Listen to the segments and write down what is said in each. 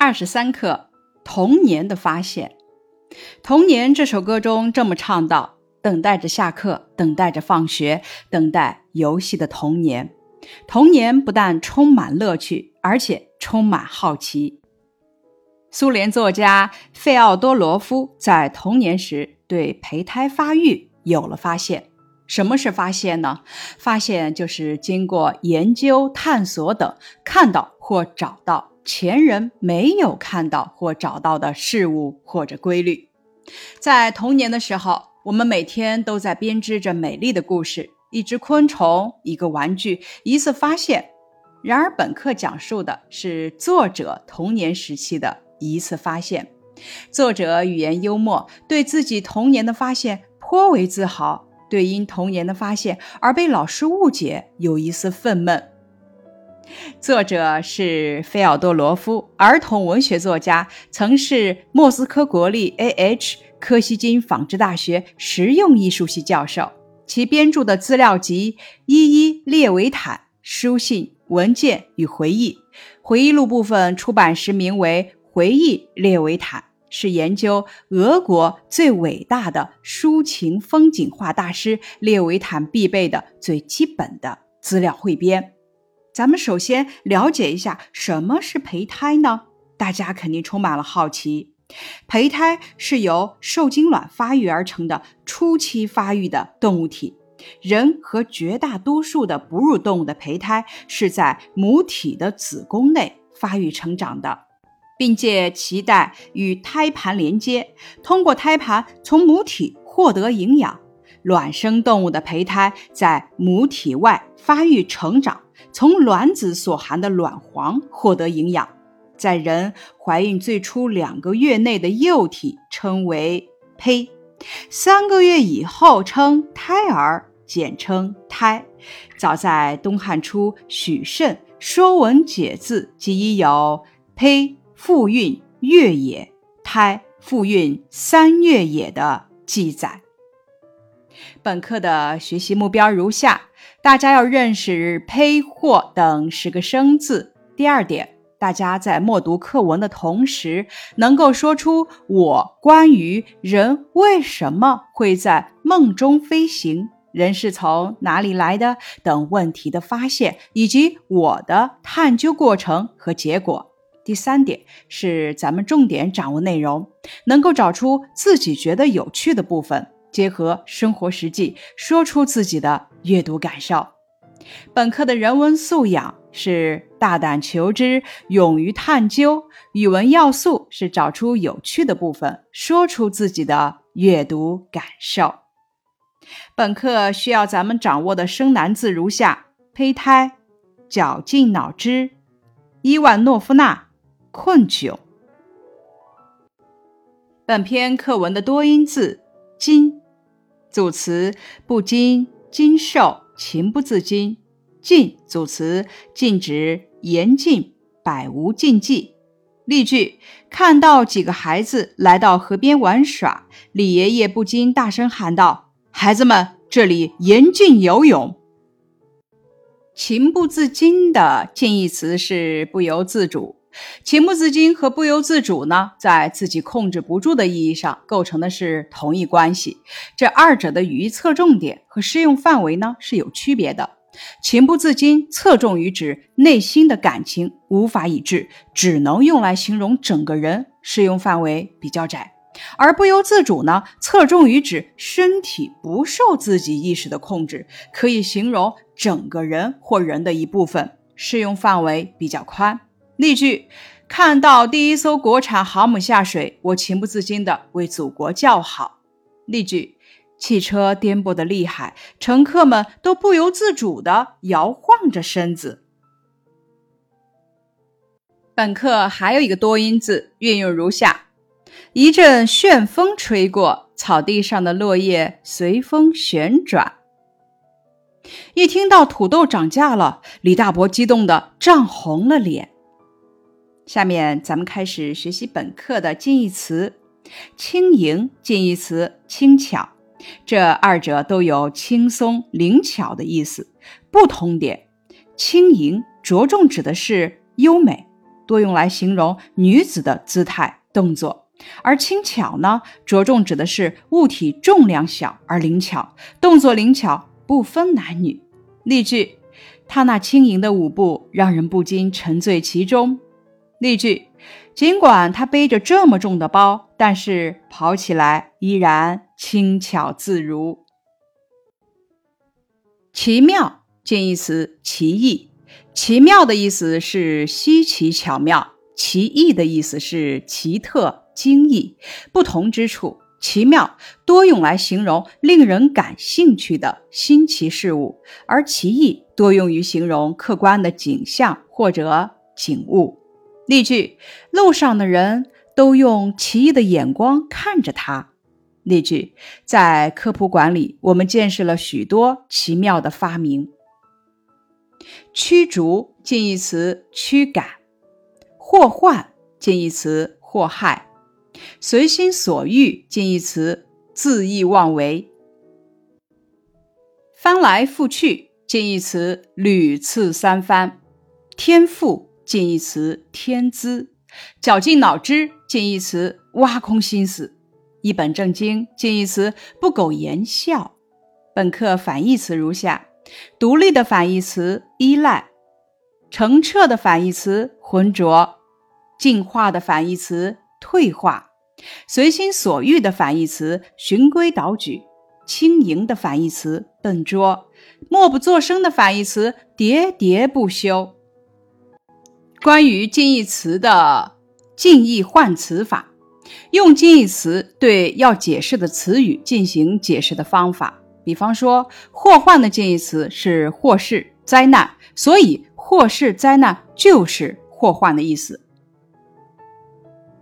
二十三课童年的发现。童年这首歌中这么唱道：“等待着下课，等待着放学，等待游戏的童年。童年不但充满乐趣，而且充满好奇。”苏联作家费奥多罗夫在童年时对胚胎发育有了发现。什么是发现呢？发现就是经过研究、探索等，看到或找到。前人没有看到或找到的事物或者规律，在童年的时候，我们每天都在编织着美丽的故事。一只昆虫，一个玩具，一次发现。然而，本课讲述的是作者童年时期的一次发现。作者语言幽默，对自己童年的发现颇为自豪，对因童年的发现而被老师误解有一丝愤懑。作者是费奥多罗夫，儿童文学作家，曾是莫斯科国立 A.H. 科西金纺织大学实用艺术系教授。其编著的资料集《伊伊列维坦》书信、文件与回忆，回忆录部分出版时名为《回忆列维坦》，是研究俄国最伟大的抒情风景画大师列维坦必备的最基本的资料汇编。咱们首先了解一下什么是胚胎呢？大家肯定充满了好奇。胚胎是由受精卵发育而成的初期发育的动物体。人和绝大多数的哺乳动物的胚胎是在母体的子宫内发育成长的，并借脐带与胎盘连接，通过胎盘从母体获得营养。卵生动物的胚胎在母体外发育成长。从卵子所含的卵黄获得营养，在人怀孕最初两个月内的幼体称为胚，三个月以后称胎儿，简称胎。早在东汉初，许慎《说文解字》即已有“胚复孕月也，胎复孕三月也”的记载。本课的学习目标如下：大家要认识“胚”“或”等十个生字。第二点，大家在默读课文的同时，能够说出我关于人为什么会在梦中飞行、人是从哪里来的等问题的发现，以及我的探究过程和结果。第三点是咱们重点掌握内容，能够找出自己觉得有趣的部分。结合生活实际，说出自己的阅读感受。本课的人文素养是大胆求知，勇于探究；语文要素是找出有趣的部分，说出自己的阅读感受。本课需要咱们掌握的生难字如下：胚胎、绞尽脑汁、伊万诺夫娜、困窘。本篇课文的多音字“今”。组词不禁、禁受、情不自禁。禁组词禁止、严禁、百无禁忌。例句：看到几个孩子来到河边玩耍，李爷爷不禁大声喊道：“孩子们，这里严禁游泳。”情不自禁的近义词是不由自主。情不自禁和不由自主呢，在自己控制不住的意义上构成的是同一关系。这二者的语义侧重点和适用范围呢是有区别的。情不自禁侧重于指内心的感情无法抑制，只能用来形容整个人，适用范围比较窄；而不由自主呢，侧重于指身体不受自己意识的控制，可以形容整个人或人的一部分，适用范围比较宽。例句：看到第一艘国产航母下水，我情不自禁地为祖国叫好。例句：汽车颠簸的厉害，乘客们都不由自主地摇晃着身子。本课还有一个多音字运用如下：一阵旋风吹过，草地上的落叶随风旋转。一听到土豆涨价了，李大伯激动的涨红了脸。下面咱们开始学习本课的近义词，轻盈近义词轻巧，这二者都有轻松灵巧的意思。不同点，轻盈着重指的是优美，多用来形容女子的姿态动作，而轻巧呢，着重指的是物体重量小而灵巧，动作灵巧，不分男女。例句：她那轻盈的舞步让人不禁沉醉其中。例句：尽管他背着这么重的包，但是跑起来依然轻巧自如。奇妙近义词奇异，奇妙的意思是稀奇巧妙，奇异的意思是奇特惊异。不同之处，奇妙多用来形容令人感兴趣的新奇事物，而奇异多用于形容客观的景象或者景物。例句：路上的人都用奇异的眼光看着他。例句：在科普馆里，我们见识了许多奇妙的发明。驱逐近义词驱赶，祸患近义词祸害，随心所欲近义词恣意妄为，翻来覆去近义词屡次三番，天赋近义词天资，绞尽脑汁近义词挖空心思。一本正经近义词不苟言笑。本课反义词如下：独立的反义词依赖，澄澈的反义词浑浊，进化的反义词退化，随心所欲的反义词循规蹈矩，轻盈的反义词笨拙，默不作声的反义词喋喋不休。关于近义词的近义换词法。用近义词对要解释的词语进行解释的方法，比方说，祸患的近义词是祸事、灾难，所以祸事、灾难就是祸患的意思。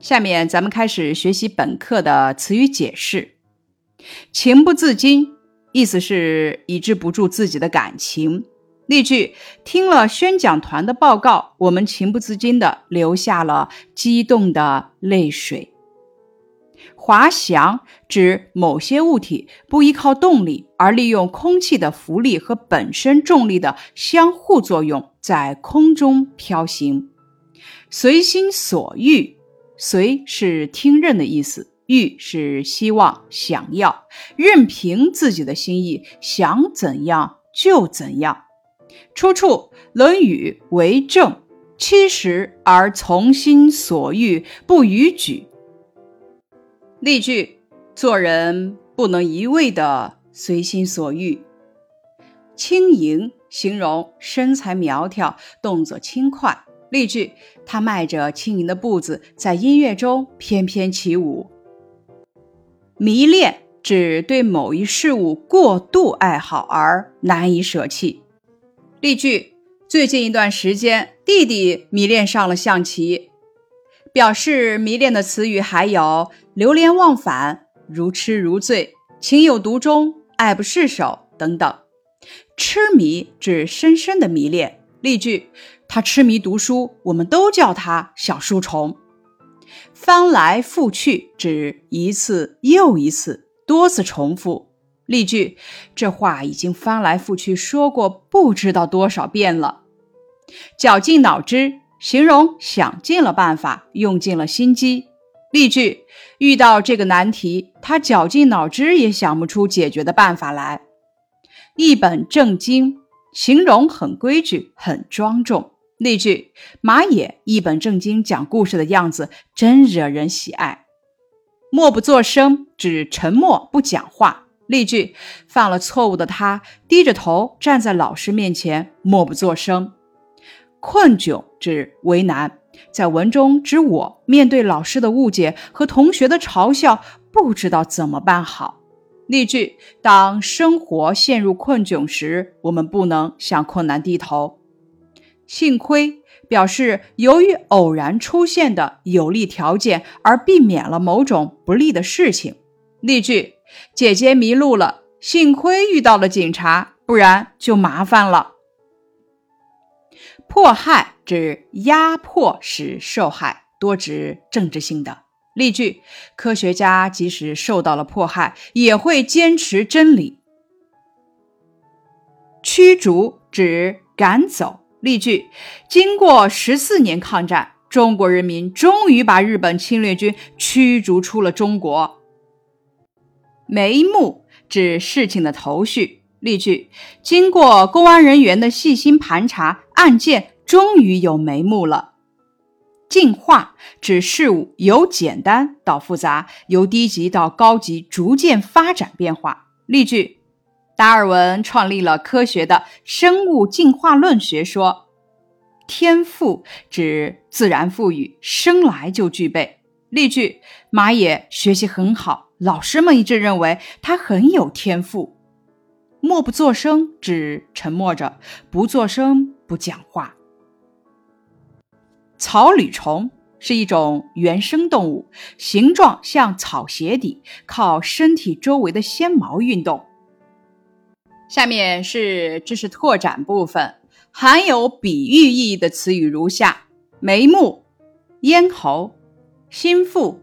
下面咱们开始学习本课的词语解释。情不自禁，意思是抑制不住自己的感情。例句：听了宣讲团的报告，我们情不自禁地流下了激动的泪水。滑翔指某些物体不依靠动力，而利用空气的浮力和本身重力的相互作用，在空中飘行。随心所欲，随是听任的意思，欲是希望、想要，任凭自己的心意，想怎样就怎样。出处《论语·为政》，七十而从心所欲，不逾矩。例句：做人不能一味的随心所欲。轻盈形容身材苗条，动作轻快。例句：他迈着轻盈的步子，在音乐中翩翩起舞。迷恋指对某一事物过度爱好而难以舍弃。例句：最近一段时间，弟弟迷恋上了象棋。表示迷恋的词语还有流连忘返、如痴如醉、情有独钟、爱不释手等等。痴迷指深深的迷恋。例句：他痴迷读书，我们都叫他小书虫。翻来覆去指一次又一次、多次重复。例句：这话已经翻来覆去说过不知道多少遍了。绞尽脑汁。形容想尽了办法，用尽了心机。例句：遇到这个难题，他绞尽脑汁也想不出解决的办法来。一本正经，形容很规矩、很庄重。例句：马野一本正经讲故事的样子真惹人喜爱。默不作声指沉默不讲话。例句：犯了错误的他低着头站在老师面前，默不作声。困窘指为难，在文中指我面对老师的误解和同学的嘲笑，不知道怎么办好。例句：当生活陷入困窘时，我们不能向困难低头。幸亏表示由于偶然出现的有利条件而避免了某种不利的事情。例句：姐姐迷路了，幸亏遇到了警察，不然就麻烦了。迫害指压迫使受害，多指政治性的。例句：科学家即使受到了迫害，也会坚持真理。驱逐指赶走。例句：经过十四年抗战，中国人民终于把日本侵略军驱逐出了中国。眉目指事情的头绪。例句：经过公安人员的细心盘查，案件终于有眉目了。进化指事物由简单到复杂，由低级到高级，逐渐发展变化。例句：达尔文创立了科学的生物进化论学说。天赋指自然赋予，生来就具备。例句：马野学习很好，老师们一致认为他很有天赋。默不作声指沉默着，不作声不讲话。草履虫是一种原生动物，形状像草鞋底，靠身体周围的纤毛运动。下面是知识拓展部分。含有比喻意义的词语如下：眉目、咽喉、心腹、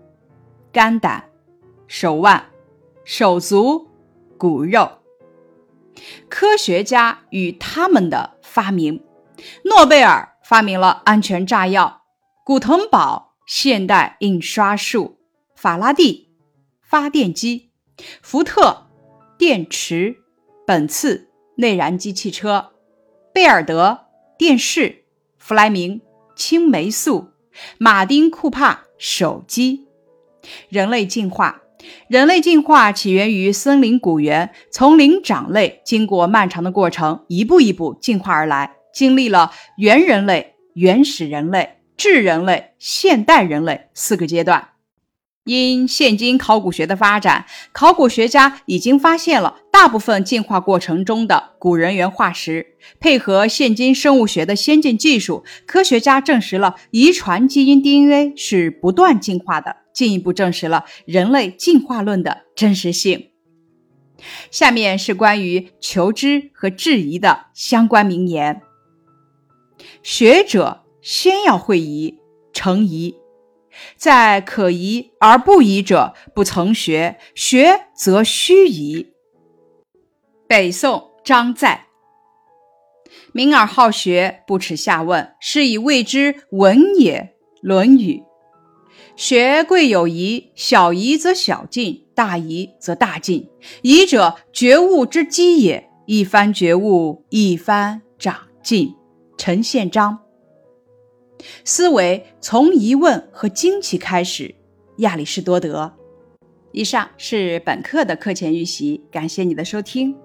肝胆、手腕、手足、骨肉。科学家与他们的发明：诺贝尔发明了安全炸药，古腾堡现代印刷术，法拉第发电机，福特电池，本次内燃机汽车。贝尔德电视，弗莱明青霉素，马丁库帕手机。人类进化，人类进化起源于森林古猿，从灵长类经过漫长的过程，一步一步进化而来，经历了猿人类、原始人类、智人类、现代人类四个阶段。因现今考古学的发展，考古学家已经发现了大部分进化过程中的古人猿化石。配合现今生物学的先进技术，科学家证实了遗传基因 DNA 是不断进化的，进一步证实了人类进化论的真实性。下面是关于求知和质疑的相关名言：学者先要会疑，成疑。在可疑而不疑者，不曾学；学则须疑。北宋张载：“敏而好学，不耻下问，是以谓之文也。”《论语。学贵有疑，小疑则小进，大疑则大进。疑者，觉悟之基也。一番觉悟，一番长进。陈宪章。思维从疑问和惊奇开始。亚里士多德。以上是本课的课前预习，感谢你的收听。